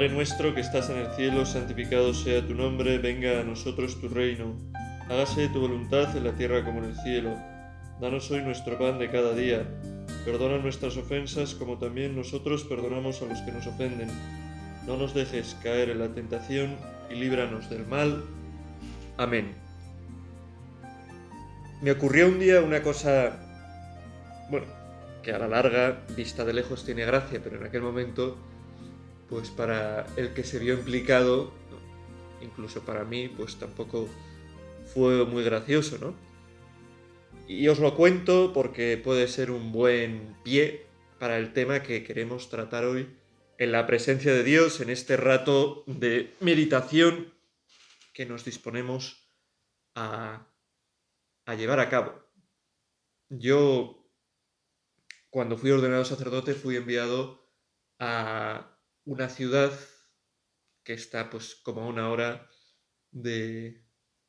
Padre nuestro que estás en el cielo, santificado sea tu nombre, venga a nosotros tu reino. Hágase tu voluntad en la tierra como en el cielo. Danos hoy nuestro pan de cada día. Perdona nuestras ofensas como también nosotros perdonamos a los que nos ofenden. No nos dejes caer en la tentación y líbranos del mal. Amén. Me ocurrió un día una cosa, bueno, que a la larga, vista de lejos, tiene gracia, pero en aquel momento, pues para el que se vio implicado, incluso para mí, pues tampoco fue muy gracioso, ¿no? Y os lo cuento porque puede ser un buen pie para el tema que queremos tratar hoy en la presencia de Dios, en este rato de meditación que nos disponemos a, a llevar a cabo. Yo cuando fui ordenado sacerdote fui enviado a una ciudad que está pues como a una hora de,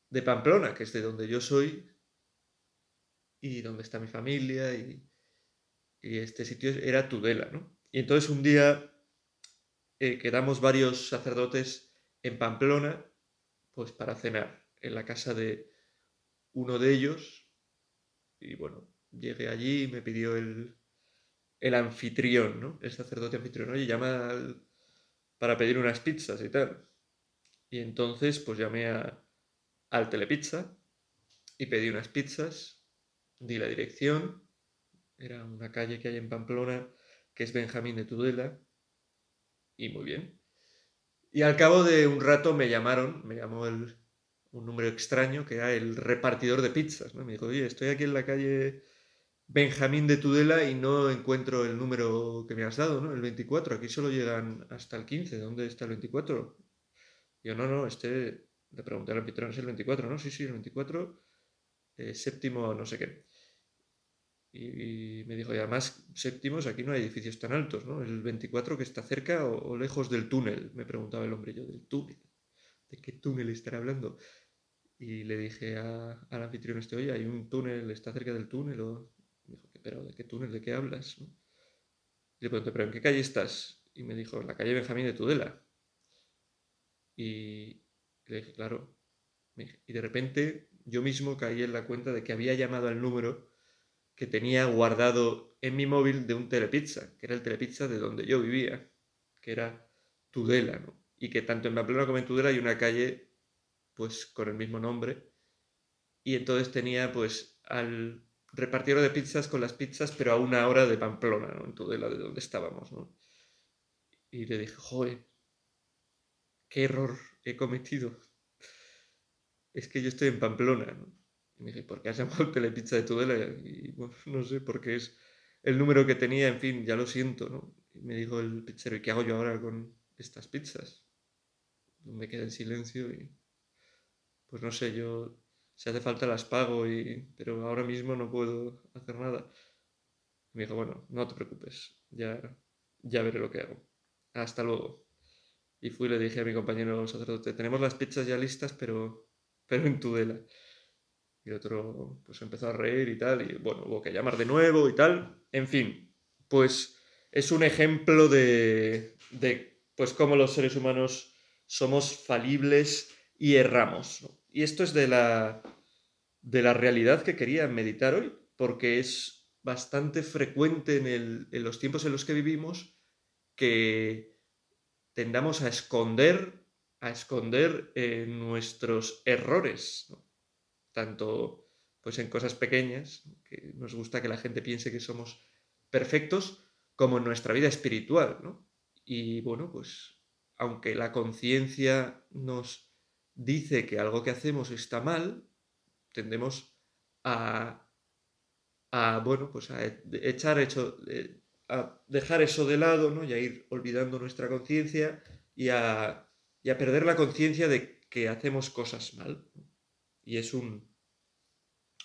de Pamplona, que es de donde yo soy y donde está mi familia y, y este sitio era Tudela, ¿no? Y entonces un día eh, quedamos varios sacerdotes en Pamplona pues para cenar en la casa de uno de ellos y bueno, llegué allí y me pidió el, el anfitrión, ¿no? El sacerdote anfitrión, oye, llama para pedir unas pizzas y tal. Y entonces, pues llamé a, al Telepizza y pedí unas pizzas, di la dirección, era una calle que hay en Pamplona, que es Benjamín de Tudela, y muy bien. Y al cabo de un rato me llamaron, me llamó el, un número extraño, que era el repartidor de pizzas, ¿no? Me dijo, oye, estoy aquí en la calle Benjamín de Tudela y no encuentro el número que me has dado, ¿no? El 24, aquí solo llegan hasta el 15, ¿dónde está el 24? Yo, no, no, este, le pregunté al anfitrión, ¿es el 24? No, sí, sí, el 24, eh, séptimo, no sé qué. Y, me dijo, y además, séptimos, aquí no hay edificios tan altos, ¿no? El 24 que está cerca o, lejos del túnel, me preguntaba el hombre, yo, del túnel. ¿De qué túnel estará hablando? Y le dije al anfitrión este, oye, hay un túnel, está cerca del túnel, o ¿pero de qué túnel, de qué hablas? Y le pregunté, ¿pero en qué calle estás? Y me dijo, en la calle Benjamín de Tudela. Y le dije, claro. Y de repente yo mismo caí en la cuenta de que había llamado al número que tenía guardado en mi móvil de un telepizza, que era el telepizza de donde yo vivía, que era Tudela, ¿no? Y que tanto en Pamplona como en Tudela hay una calle, pues, con el mismo nombre. Y entonces tenía, pues, al repartieron de pizzas con las pizzas, pero a una hora de Pamplona, ¿no? En Tudela, de donde estábamos, ¿no? Y le dije, joder, qué error he cometido. Es que yo estoy en Pamplona. Y me dije, ¿por qué has llamado Telepizza de Tudela? Y bueno, no sé, porque es el número que tenía, en fin, ya lo siento, ¿no? Y me dijo el pizzero, ¿y qué hago yo ahora con estas pizzas? Me quedé en silencio y... Pues no sé, yo si hace falta las pago, y, pero ahora mismo no puedo hacer nada. me dijo, bueno, no te preocupes, ya, ya veré lo que hago. Hasta luego. Y fui y le dije a mi compañero sacerdote, tenemos las pizzas ya listas, pero, pero en Tudela. Y otro pues empezó a reír y tal, y bueno, hubo que llamar de nuevo y tal. En fin, pues es un ejemplo de, de pues cómo los seres humanos somos falibles y erramos. Y esto es de la, de la realidad que quería meditar hoy, porque es bastante frecuente en, los tiempos en los que vivimos que tendamos a esconder, a esconder eh, nuestros errores, tanto pues en cosas pequeñas, que nos gusta que la gente piense que somos perfectos, como en nuestra vida espiritual, ¿no? Y bueno, pues aunque la conciencia nos dice que algo que hacemos está mal, tendemos a, bueno, pues a echar hecho, a dejar eso de lado, ¿no? Y a ir olvidando nuestra conciencia y a, y a perder la conciencia de que hacemos cosas mal. Y es un,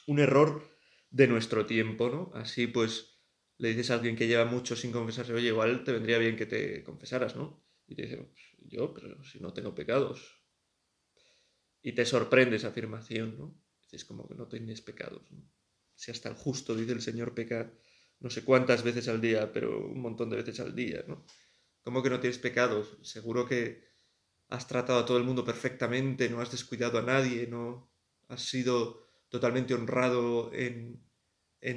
un error de nuestro tiempo, ¿no? Así pues le dices a alguien que lleva mucho sin confesarse, oye, igual te vendría bien que te confesaras, ¿no? Y te dice, pues, yo, pero si no tengo pecados, y te sorprende esa afirmación, ¿no? Es como que no tienes pecados. Si hasta el justo, dice el Señor, peca no sé cuántas veces al día, pero un montón de veces al día, ¿no? ¿Cómo que no tienes pecados? Seguro que has tratado a todo el mundo perfectamente, no has descuidado a nadie, no has sido totalmente honrado en,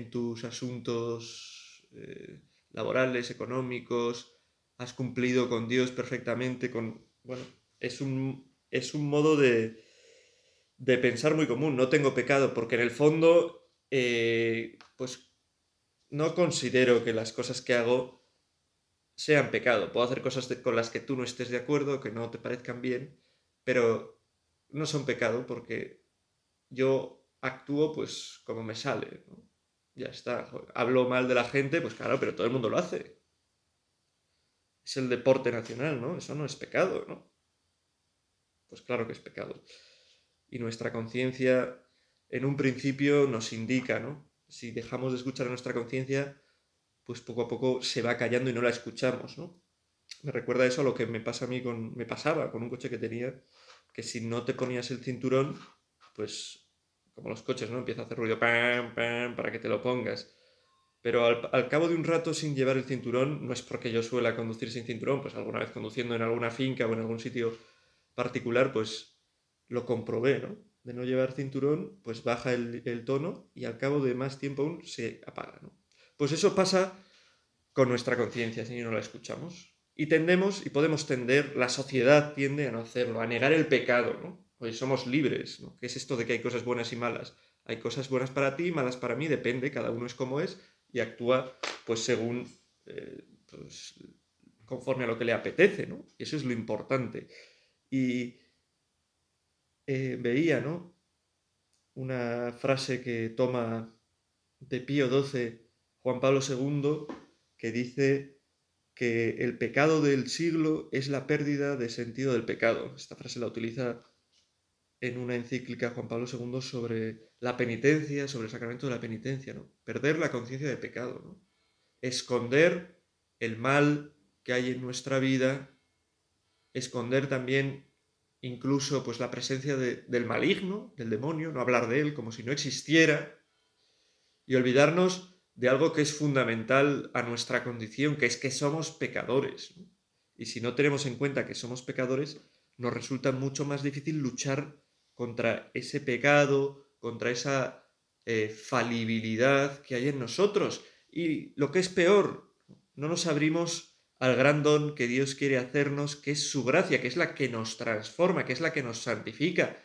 tus asuntos eh, laborales, económicos, has cumplido con Dios perfectamente, con... Bueno, es un, es un modo de, de pensar muy común, no tengo pecado, porque en el fondo, eh, pues no considero que las cosas que hago sean pecado. Puedo hacer cosas con las que tú no estés de acuerdo, que no te parezcan bien, pero no son pecado porque yo actúo pues como me sale. Ya está. Hablo mal de la gente, pues claro, pero todo el mundo lo hace. Es el deporte nacional, ¿no? Eso no es pecado, ¿no? Pues claro que es pecado. Y nuestra conciencia en un principio nos indica, ¿no? Si dejamos de escuchar a nuestra conciencia, pues poco a poco se va callando y no la escuchamos, ¿no? Me recuerda eso a lo que me pasa a mí con, me pasaba con un coche que tenía, que si no te ponías el cinturón, pues como los coches, ¿no? Empieza a hacer ruido pam, pam, para que te lo pongas. Pero al, cabo de un rato sin llevar el cinturón, no es porque yo suela conducir sin cinturón, pues alguna vez conduciendo en alguna finca o en algún sitio particular, pues lo comprobé, ¿no? De no llevar cinturón, pues baja el, tono y al cabo de más tiempo aún se apaga, ¿no? Pues eso pasa con nuestra conciencia si no la escuchamos. Y tendemos, y podemos tender, la sociedad tiende a no hacerlo, a negar el pecado, ¿no? Hoy somos libres, ¿no? ¿Qué es esto de que hay cosas buenas y malas? Hay cosas buenas para ti, malas para mí, depende, cada uno es como es y actúa pues según, eh, pues, conforme a lo que le apetece, ¿no? Y eso es lo importante. Y eh, veía, ¿no? Una frase que toma de Pío XII Juan Pablo II, que dice que el pecado del siglo es la pérdida de sentido del pecado. Esta frase la utiliza en una encíclica Juan Pablo II sobre la penitencia, sobre el sacramento de la penitencia, ¿no? Perder la conciencia de pecado, ¿no? Esconder el mal que hay en nuestra vida, esconder también incluso pues la presencia del maligno, del demonio, no hablar de él como si no existiera y olvidarnos de algo que es fundamental a nuestra condición, que es que somos pecadores. Y si no tenemos en cuenta que somos pecadores, nos resulta mucho más difícil luchar contra ese pecado, contra esa eh, falibilidad que hay en nosotros. Y lo que es peor, no nos abrimos al gran don que Dios quiere hacernos, que es su gracia, que es la que nos transforma, que es la que nos santifica,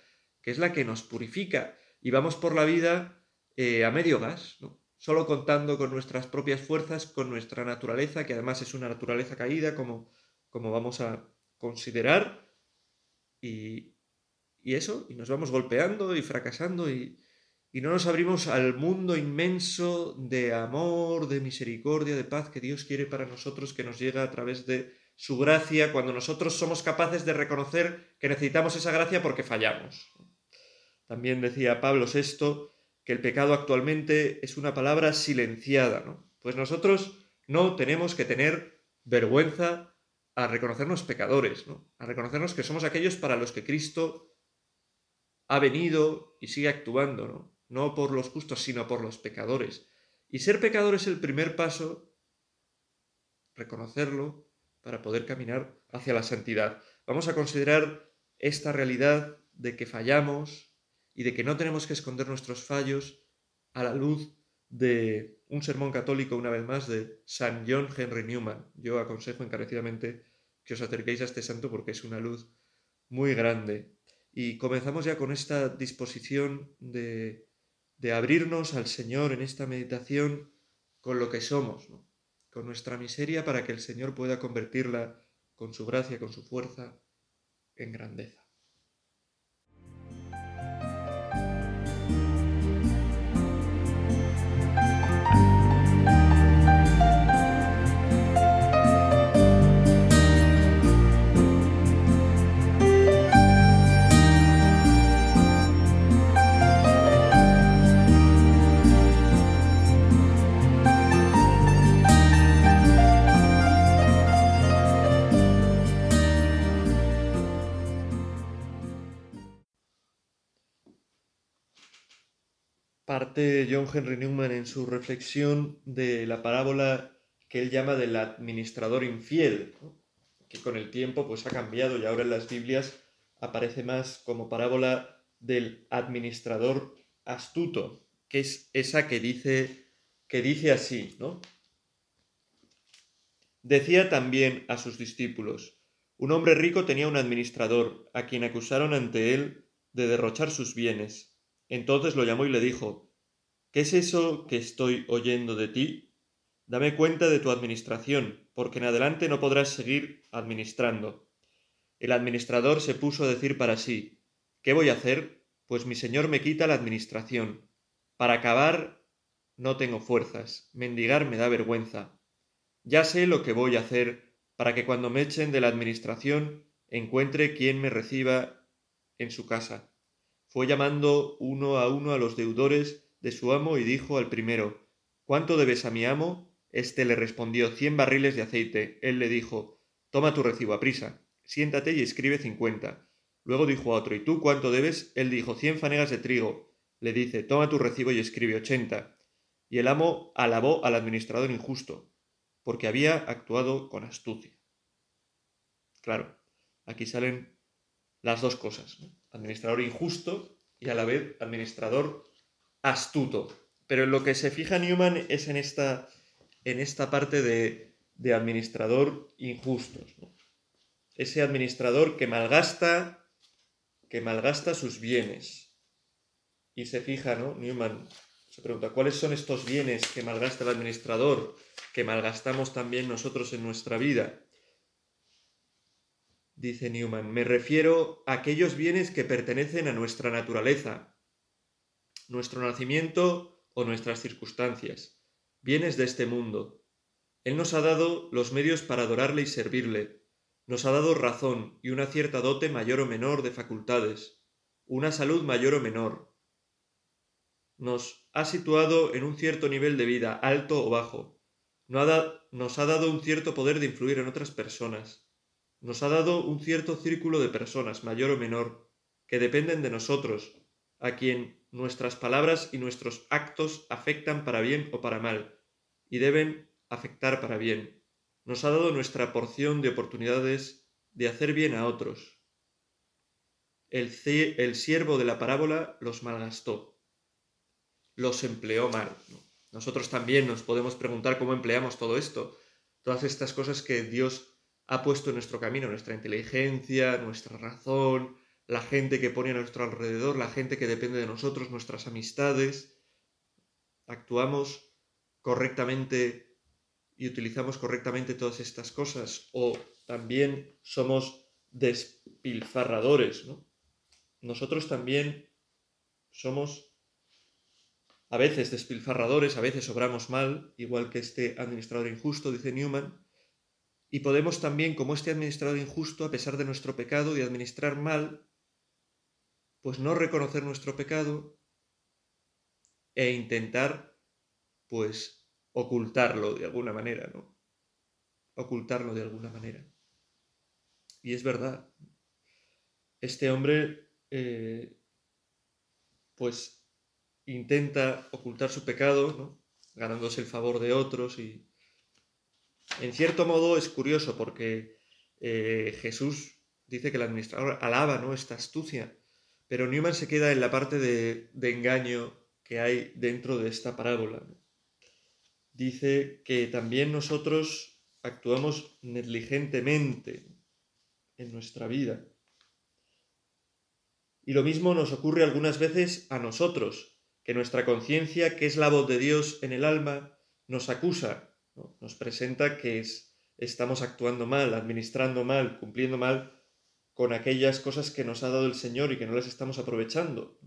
que es la que nos purifica. Y vamos por la vida eh, a medio gas, solo contando con nuestras propias fuerzas, con nuestra naturaleza, que además es una naturaleza caída, como, como vamos a considerar, y, eso, y nos vamos golpeando y fracasando, y, y no nos abrimos al mundo inmenso de amor, de misericordia, de paz que Dios quiere para nosotros, que nos llega a través de su gracia, cuando nosotros somos capaces de reconocer que necesitamos esa gracia porque fallamos. También decía Pablo VI, que el pecado actualmente es una palabra silenciada, ¿no? Pues nosotros no tenemos que tener vergüenza a reconocernos pecadores, ¿no? A reconocernos que somos aquellos para los que Cristo ha venido y sigue actuando, ¿no? No por los justos, sino por los pecadores. Y ser pecador es el primer paso, reconocerlo, para poder caminar hacia la santidad. Vamos a considerar esta realidad de que fallamos, y de que no tenemos que esconder nuestros fallos a la luz de un sermón católico, una vez más, de San John Henry Newman. Yo aconsejo encarecidamente que os acerquéis a este santo porque es una luz muy grande. Y comenzamos ya con esta disposición de, de abrirnos al Señor en esta meditación con lo que somos, con nuestra miseria para que el Señor pueda convertirla con su gracia, con su fuerza, en grandeza. John Henry Newman en su reflexión de la parábola que él llama del administrador infiel. que con el tiempo pues ha cambiado y ahora en las Biblias aparece más como parábola del administrador astuto, que es esa que dice que dice así, ¿no? Decía también a sus discípulos, un hombre rico tenía un administrador, a quien acusaron ante él de derrochar sus bienes. Entonces lo llamó y le dijo, ¿Qué es eso que estoy oyendo de ti? Dame cuenta de tu administración, porque en adelante no podrás seguir administrando. El administrador se puso a decir para sí, ¿qué voy a hacer? Pues mi señor me quita la administración. Para acabar no tengo fuerzas, mendigar me da vergüenza. Ya sé lo que voy a hacer para que cuando me echen de la administración encuentre quien me reciba en su casa. Fue llamando uno a uno a los deudores de su amo y dijo al primero ¿Cuánto debes a mi amo? Este le respondió cien barriles de aceite. Él le dijo Toma tu recibo a prisa, siéntate y escribe cincuenta. Luego dijo a otro ¿Y tú cuánto debes? Él dijo cien fanegas de trigo. Le dice Toma tu recibo y escribe ochenta. Y el amo alabó al administrador injusto porque había actuado con astucia. Claro, aquí salen las dos cosas, administrador injusto y a la vez administrador astuto. Pero en lo que se fija Newman es en esta, en esta parte de, de administrador injusto. Ese administrador que malgasta, que malgasta sus bienes. Y se fija, ¿no? Newman se pregunta, ¿cuáles son estos bienes que malgasta el administrador, que malgastamos también nosotros en nuestra vida? Dice Newman, me refiero a aquellos bienes que pertenecen a nuestra naturaleza, nuestro nacimiento o nuestras circunstancias, bienes de este mundo. Él nos ha dado los medios para adorarle y servirle, nos ha dado razón y una cierta dote mayor o menor de facultades, una salud mayor o menor, nos ha situado en un cierto nivel de vida, alto o bajo. nos ha dado un cierto poder de influir en otras personas. Nos ha dado un cierto círculo de personas, mayor o menor, que dependen de nosotros, a quien nuestras palabras y nuestros actos afectan para bien o para mal, y deben afectar para bien. Nos ha dado nuestra porción de oportunidades de hacer bien a otros. El, siervo de la parábola los malgastó los empleó mal. Nosotros también nos podemos preguntar cómo empleamos todo esto, todas estas cosas que Dios ha puesto en nuestro camino, nuestra inteligencia, nuestra razón, la gente que pone a nuestro alrededor, la gente que depende de nosotros, nuestras amistades. Actuamos correctamente y utilizamos correctamente todas estas cosas o también somos despilfarradores, ¿no? Nosotros también somos a veces despilfarradores, a veces obramos mal, igual que este administrador injusto, dice Newman, y podemos también, como este administrador injusto, a pesar de nuestro pecado y administrar mal, pues no reconocer nuestro pecado e intentar, pues, ocultarlo de alguna manera, ¿no? Ocultarlo de alguna manera. Y es verdad. Este hombre, eh, pues, intenta ocultar su pecado, ¿no? ganándose el favor de otros y en cierto modo es curioso porque eh, Jesús dice que el administrador alaba ¿no? esta astucia, pero Newman se queda en la parte de, engaño que hay dentro de esta parábola. Dice que también nosotros actuamos negligentemente en nuestra vida. Y lo mismo nos ocurre algunas veces a nosotros, que nuestra conciencia, que es la voz de Dios en el alma, nos acusa, nos presenta que es, estamos actuando mal, administrando mal, cumpliendo mal con aquellas cosas que nos ha dado el Señor y que no las estamos aprovechando.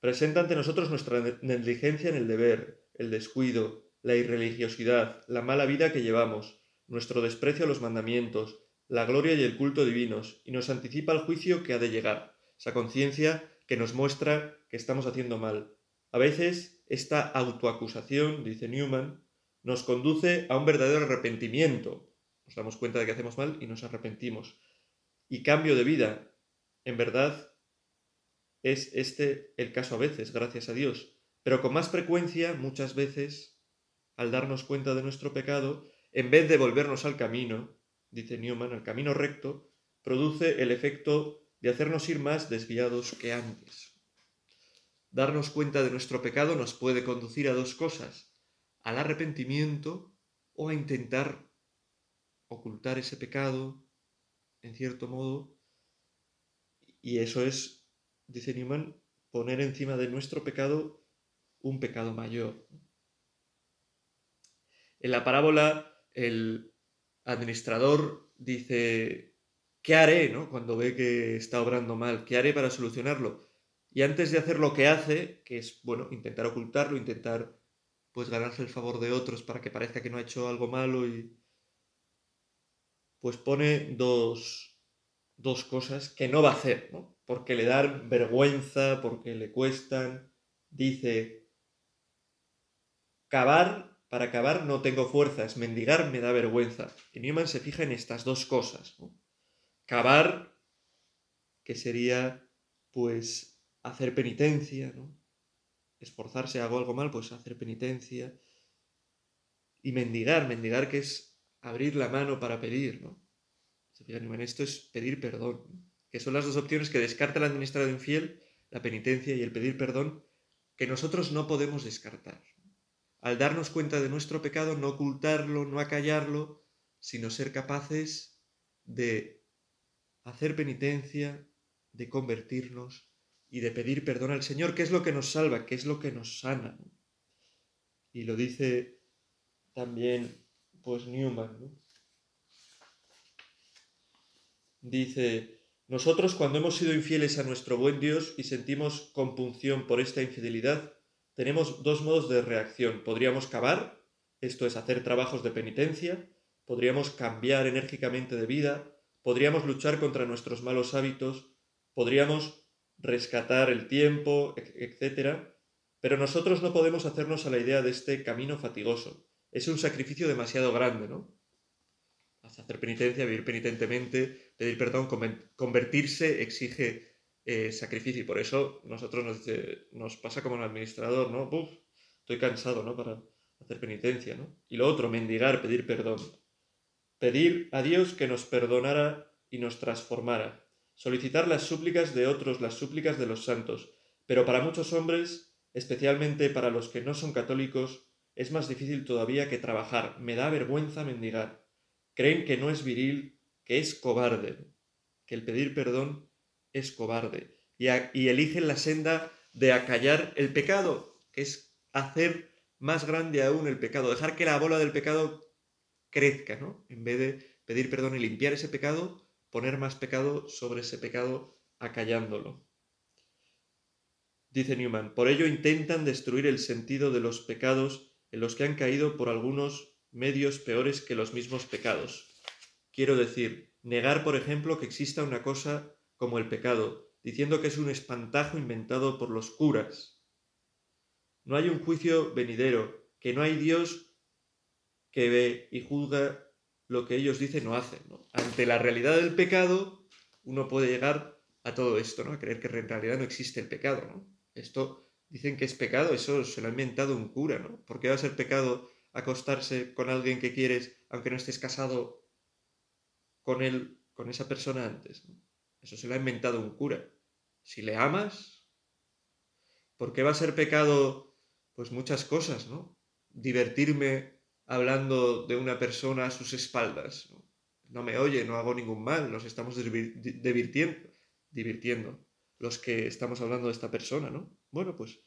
Presenta ante nosotros nuestra negligencia en el deber, el descuido, la irreligiosidad, la mala vida que llevamos, nuestro desprecio a los mandamientos, la gloria y el culto divinos, y nos anticipa el juicio que ha de llegar. Esa conciencia que nos muestra que estamos haciendo mal. A veces esta autoacusación, dice Newman, nos conduce a un verdadero arrepentimiento. Nos damos cuenta de que hacemos mal y nos arrepentimos. Y cambio de vida. En verdad, es este el caso a veces, gracias a Dios. Pero con más frecuencia, muchas veces, al darnos cuenta de nuestro pecado, en vez de volvernos al camino, dice Newman, al camino recto, produce el efecto de hacernos ir más desviados que antes. Darnos cuenta de nuestro pecado nos puede conducir a dos cosas, al arrepentimiento o a intentar ocultar ese pecado, en cierto modo, y eso es, dice Newman, poner encima de nuestro pecado un pecado mayor. En la parábola, el administrador dice, ¿qué haré no? cuando ve que está obrando mal? ¿Qué haré para solucionarlo? Y antes de hacer lo que hace, que es, bueno, intentar ocultarlo, intentar pues ganarse el favor de otros para que parezca que no ha hecho algo malo y pues pone dos, dos cosas que no va a hacer, ¿no? Porque le dan vergüenza, porque le cuestan. Dice, cavar, para cavar no tengo fuerzas, mendigar me da vergüenza. Y Newman se fija en estas dos cosas, Cavar, que sería, pues, hacer penitencia, ¿no? Esforzarse, hago algo mal, pues hacer penitencia. Y mendigar, mendigar que es abrir la mano para pedir, ¿no? Se en esto es pedir perdón, que son las dos opciones que descarta el administrado infiel, la penitencia y el pedir perdón, que nosotros no podemos descartar. Al darnos cuenta de nuestro pecado, no ocultarlo, no acallarlo, sino ser capaces de hacer penitencia, de convertirnos y de pedir perdón al Señor, que es lo que nos salva, que es lo que nos sana. Y lo dice también pues Newman. Dice, nosotros cuando hemos sido infieles a nuestro buen Dios y sentimos compunción por esta infidelidad, tenemos dos modos de reacción. Podríamos cavar, esto es hacer trabajos de penitencia, podríamos cambiar enérgicamente de vida, podríamos luchar contra nuestros malos hábitos, podríamos rescatar el tiempo, etc. Pero nosotros no podemos hacernos a la idea de este camino fatigoso es un sacrificio demasiado grande, ¿no? Hacer penitencia, vivir penitentemente, pedir perdón, convertirse exige eh, sacrificio y por eso nosotros nos, pasa como el administrador, ¿no? Uf, estoy cansado, ¿no? Para hacer penitencia, ¿no? Y lo otro, mendigar, pedir perdón. Pedir a Dios que nos perdonara y nos transformara. Solicitar las súplicas de otros, las súplicas de los santos. Pero para muchos hombres, especialmente para los que no son católicos, es más difícil todavía que trabajar. Me da vergüenza mendigar. Creen que no es viril, que es cobarde, que el pedir perdón es cobarde. Y, eligen la senda de acallar el pecado, que es hacer más grande aún el pecado, dejar que la bola del pecado crezca, ¿no? En vez de pedir perdón y limpiar ese pecado, poner más pecado sobre ese pecado acallándolo. Dice Newman, por ello intentan destruir el sentido de los pecados en los que han caído por algunos medios peores que los mismos pecados. Quiero decir, negar, por ejemplo, que exista una cosa como el pecado, diciendo que es un espantajo inventado por los curas. No hay un juicio venidero, que no hay Dios que ve y juzga lo que ellos dicen o hacen. Ante la realidad del pecado, uno puede llegar a todo esto, ¿no? A creer que en realidad no existe el pecado, ¿no? Esto dicen que es pecado, eso se lo ha inventado un cura, ¿no? ¿Por qué va a ser pecado acostarse con alguien que quieres aunque no estés casado con él, con esa persona antes? Eso se lo ha inventado un cura. Si le amas, ¿por qué va a ser pecado? Pues muchas cosas, ¿no? Divertirme hablando de una persona a sus espaldas. No, no me oye, no hago ningún mal, nos estamos divirtiendo, divirtiendo los que estamos hablando de esta persona, ¿no? Bueno, pues,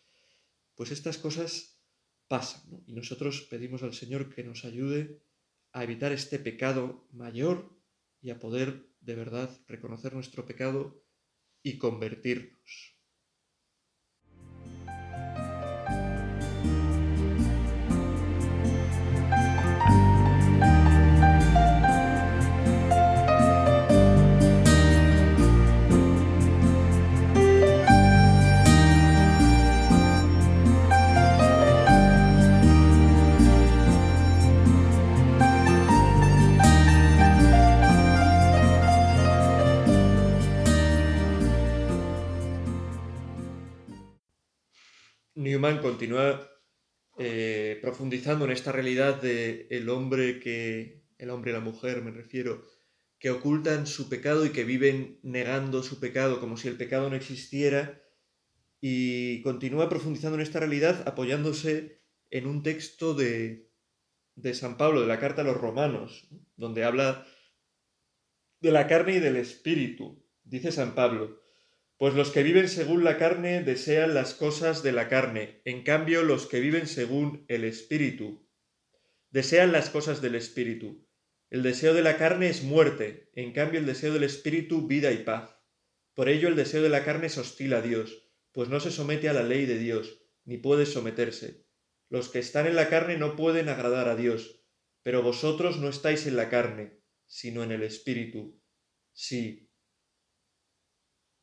pues estas cosas pasan. Y nosotros pedimos al Señor que nos ayude a evitar este pecado mayor y a poder de verdad reconocer nuestro pecado y convertirnos. Newman continúa eh, profundizando en esta realidad de el hombre que, el hombre y la mujer me refiero, que ocultan su pecado y que viven negando su pecado como si el pecado no existiera, y continúa profundizando en esta realidad apoyándose en un texto de, de San Pablo, de la carta a los romanos, donde habla de la carne y del espíritu. Dice San Pablo, pues los que viven según la carne desean las cosas de la carne, en cambio los que viven según el espíritu desean las cosas del espíritu. El deseo de la carne es muerte, en cambio el deseo del espíritu vida y paz. Por ello el deseo de la carne es hostil a Dios, pues no se somete a la ley de Dios, ni puede someterse. Los que están en la carne no pueden agradar a Dios, pero vosotros no estáis en la carne, sino en el Espíritu. Sí.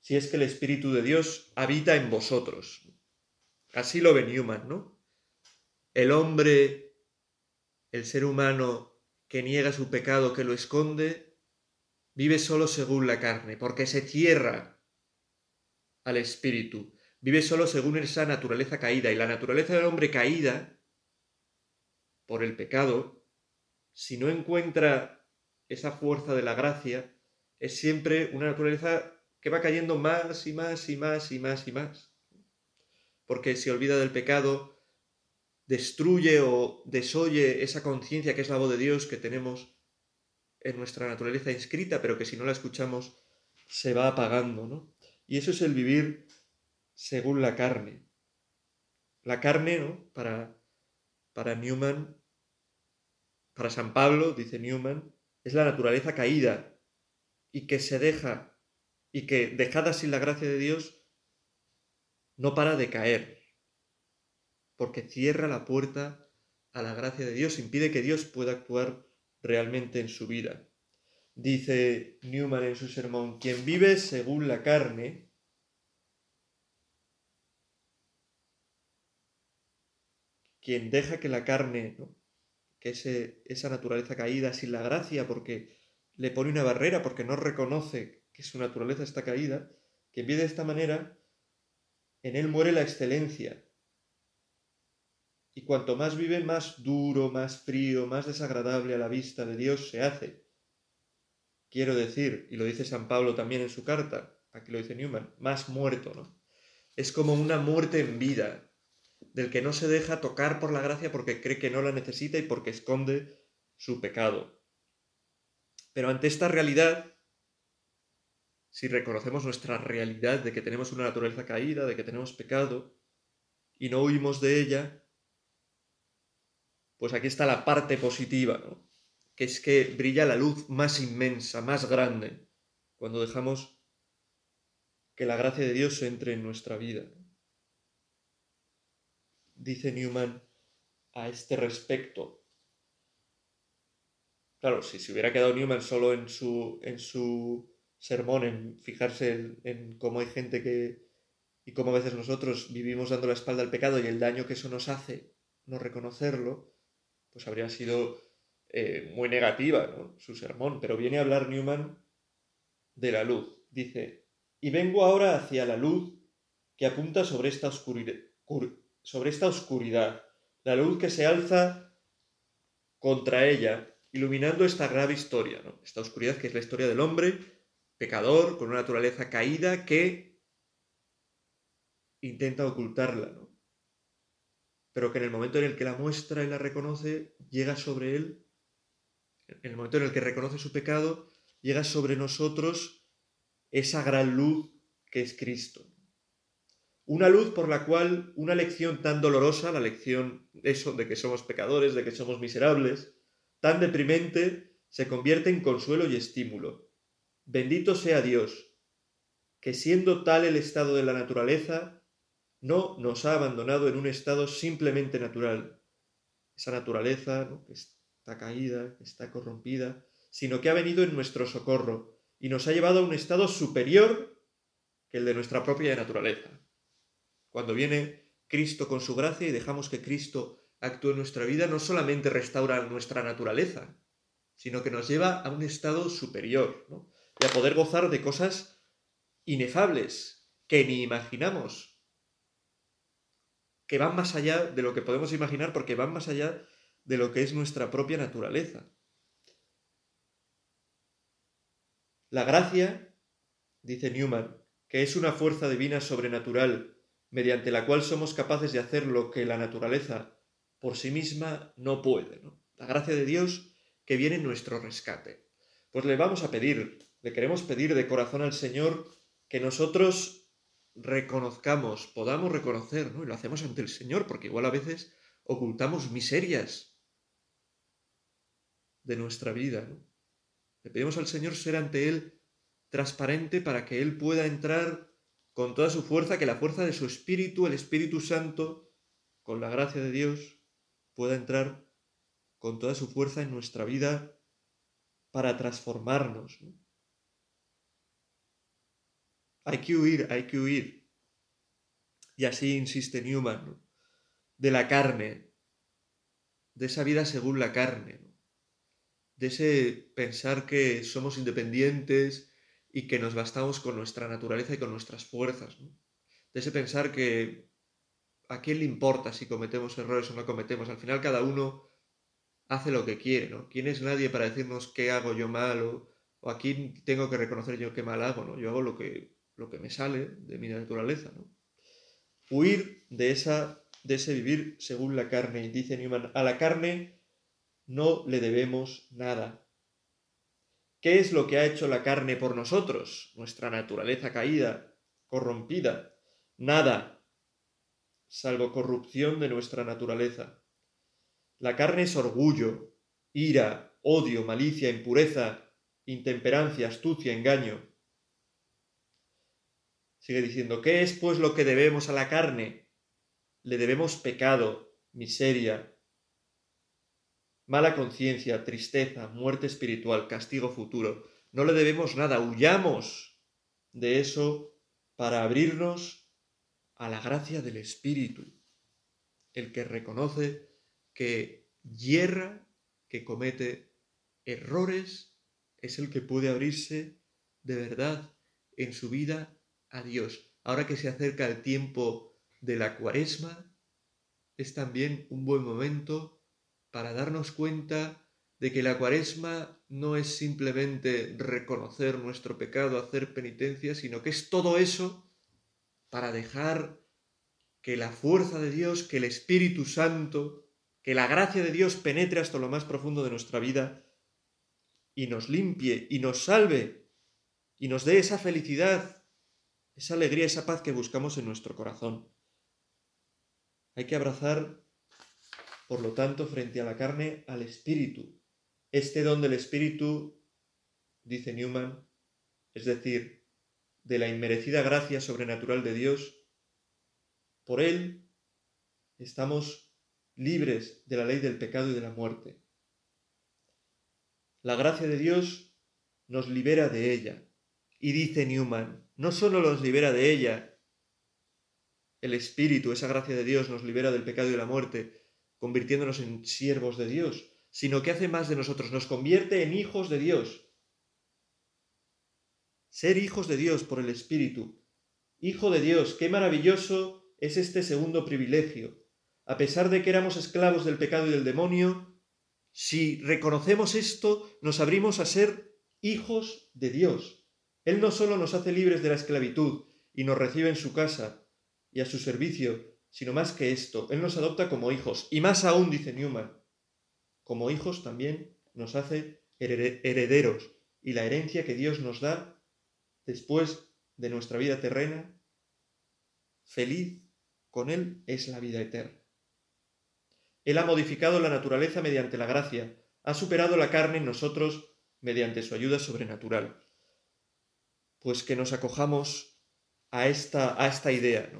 Si es que el Espíritu de Dios habita en vosotros. Así lo ve Newman, ¿no? El hombre, el ser humano que niega su pecado, que lo esconde, vive solo según la carne, porque se cierra al Espíritu. Vive solo según esa naturaleza caída. Y la naturaleza del hombre caída por el pecado, si no encuentra esa fuerza de la gracia es siempre una naturaleza que va cayendo más y más y más y más y más. Porque se olvida del pecado, destruye o desoye esa conciencia que es la voz de Dios que tenemos en nuestra naturaleza inscrita, pero que si no la escuchamos se va apagando, ¿no? Y eso es el vivir según la carne. La carne, ¿no? Para, para Newman, para San Pablo, dice Newman, es la naturaleza caída y que se deja y que dejada sin la gracia de Dios no para de caer, porque cierra la puerta a la gracia de Dios, impide que Dios pueda actuar realmente en su vida. Dice Newman en su sermón, quien vive según la carne, quien deja que la carne que ese, esa naturaleza caída sin la gracia porque le pone una barrera, porque no reconoce que su naturaleza está caída, que vive de esta manera, en él muere la excelencia. Y cuanto más vive, más duro, más frío, más desagradable a la vista de Dios se hace. Quiero decir, y lo dice San Pablo también en su carta, aquí lo dice Newman, más muerto, ¿no? Es como una muerte en vida, del que no se deja tocar por la gracia porque cree que no la necesita y porque esconde su pecado. Pero ante esta realidad, si reconocemos nuestra realidad de que tenemos una naturaleza caída, de que tenemos pecado, y no huimos de ella, pues aquí está la parte positiva, ¿no? que es que brilla la luz más inmensa, más grande, cuando dejamos que la gracia de Dios entre en nuestra vida dice Newman a este respecto. Claro, si se hubiera quedado Newman solo en su, en su sermón, en fijarse en, cómo hay gente que, y cómo a veces nosotros vivimos dando la espalda al pecado y el daño que eso nos hace, no reconocerlo, pues habría sido eh, muy negativa su sermón. Pero viene a hablar Newman de la luz. Dice, y vengo ahora hacia la luz que apunta sobre esta oscuridad, sobre esta oscuridad, la luz que se alza contra ella, iluminando esta grave historia, ¿no? esta oscuridad que es la historia del hombre, pecador, con una naturaleza caída que intenta ocultarla, ¿no? pero que en el momento en el que la muestra y la reconoce, llega sobre él, en el momento en el que reconoce su pecado, llega sobre nosotros esa gran luz que es Cristo. Una luz por la cual una lección tan dolorosa, la lección eso de que somos pecadores, de que somos miserables, tan deprimente, se convierte en consuelo y estímulo. Bendito sea Dios, que siendo tal el estado de la naturaleza, no nos ha abandonado en un estado simplemente natural, esa naturaleza que está caída, que está corrompida, sino que ha venido en nuestro socorro y nos ha llevado a un estado superior que el de nuestra propia naturaleza. Cuando viene Cristo con su gracia y dejamos que Cristo actúe en nuestra vida, no solamente restaura nuestra naturaleza, sino que nos lleva a un estado superior y a poder gozar de cosas inefables que ni imaginamos. que van más allá de lo que podemos imaginar porque van más allá de lo que es nuestra propia naturaleza. La gracia, dice Newman, que es una fuerza divina sobrenatural mediante la cual somos capaces de hacer lo que la naturaleza por sí misma no puede. La gracia de Dios que viene en nuestro rescate. Pues le vamos a pedir, le queremos pedir de corazón al Señor que nosotros reconozcamos, podamos reconocer, ¿no? Y lo hacemos ante el Señor, porque igual a veces ocultamos miserias de nuestra vida, Le pedimos al Señor ser ante Él transparente para que Él pueda entrar con toda su fuerza, que la fuerza de su Espíritu, el Espíritu Santo, con la gracia de Dios, pueda entrar con toda su fuerza en nuestra vida para transformarnos. Hay que huir, hay que huir. Y así insiste Newman, de la carne, de esa vida según la carne, de ese pensar que somos independientes y que nos bastamos con nuestra naturaleza y con nuestras fuerzas, de ese pensar que a quién le importa si cometemos errores o no cometemos, al final cada uno hace lo que quiere, ¿no? ¿Quién es nadie para decirnos qué hago yo mal o, a quién tengo que reconocer yo qué mal hago, ¿no? Yo hago lo que, lo que me sale de mi naturaleza, ¿no? Huir de, esa, de ese vivir según la carne, dice Newman, a la carne no le debemos nada. ¿Qué es lo que ha hecho la carne por nosotros? Nuestra naturaleza caída, corrompida. Nada, salvo corrupción de nuestra naturaleza. La carne es orgullo, ira, odio, malicia, impureza, intemperancia, astucia, engaño. Sigue diciendo, ¿qué es pues lo que debemos a la carne? Le debemos pecado, miseria, mala conciencia, tristeza, muerte espiritual, castigo futuro. No le debemos nada, huyamos de eso para abrirnos a la gracia del Espíritu, el que reconoce que hierra, que comete errores, es el que puede abrirse de verdad en su vida Ahora que se acerca el tiempo de la cuaresma, es también un buen momento para darnos cuenta de que la cuaresma no es simplemente reconocer nuestro pecado, hacer penitencia, sino que es todo eso para dejar que la fuerza de Dios, que el Espíritu Santo, que la gracia de Dios penetre hasta lo más profundo de nuestra vida y nos limpie y nos salve y nos dé esa felicidad, esa alegría, esa paz que buscamos en nuestro corazón. Hay que abrazar, por lo tanto, frente a la carne, al Espíritu. Este don del Espíritu, dice Newman, es decir, de la inmerecida gracia sobrenatural de Dios, por él estamos libres de la ley del pecado y de la muerte. La gracia de Dios nos libera de ella. Y dice Newman, no solo nos libera de ella, el Espíritu, esa gracia de Dios nos libera del pecado y de la muerte, convirtiéndonos en siervos de Dios, sino que hace más de nosotros, nos convierte en hijos de Dios. Ser hijos de Dios por el Espíritu. Hijo de Dios, qué maravilloso es este segundo privilegio a pesar de que éramos esclavos del pecado y del demonio, si reconocemos esto, nos abrimos a ser hijos de Dios. Él no solo nos hace libres de la esclavitud y nos recibe en su casa y a su servicio, sino más que esto, Él nos adopta como hijos. Y más aún, dice Newman, como hijos también nos hace herederos y la herencia que Dios nos da después de nuestra vida terrena, feliz con Él es la vida eterna. Él ha modificado la naturaleza mediante la gracia, ha superado la carne en nosotros mediante su ayuda sobrenatural. Pues que nos acojamos a esta, a esta idea,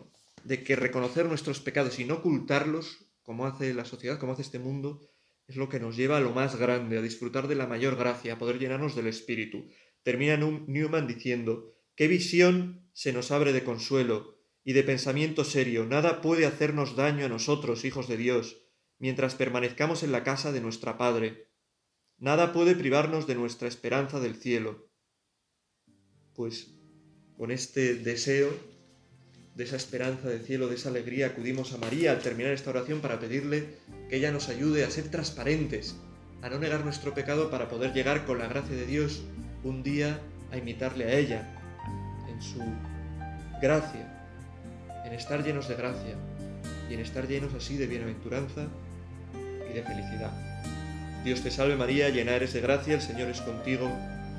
de que reconocer nuestros pecados y no ocultarlos, como hace la sociedad, como hace este mundo, es lo que nos lleva a lo más grande, a disfrutar de la mayor gracia, a poder llenarnos del Espíritu. Termina Newman diciendo, qué visión se nos abre de consuelo y de pensamiento serio, nada puede hacernos daño a nosotros, hijos de Dios, mientras permanezcamos en la casa de nuestra Padre. Nada puede privarnos de nuestra esperanza del cielo. Pues con este deseo de esa esperanza de cielo, de esa alegría, acudimos a María al terminar esta oración para pedirle que ella nos ayude a ser transparentes, a no negar nuestro pecado para poder llegar con la gracia de Dios un día a imitarle a ella, en su gracia, en estar llenos de gracia y en estar llenos así de bienaventuranza y de felicidad. Dios te salve María, llena eres de gracia, el Señor es contigo,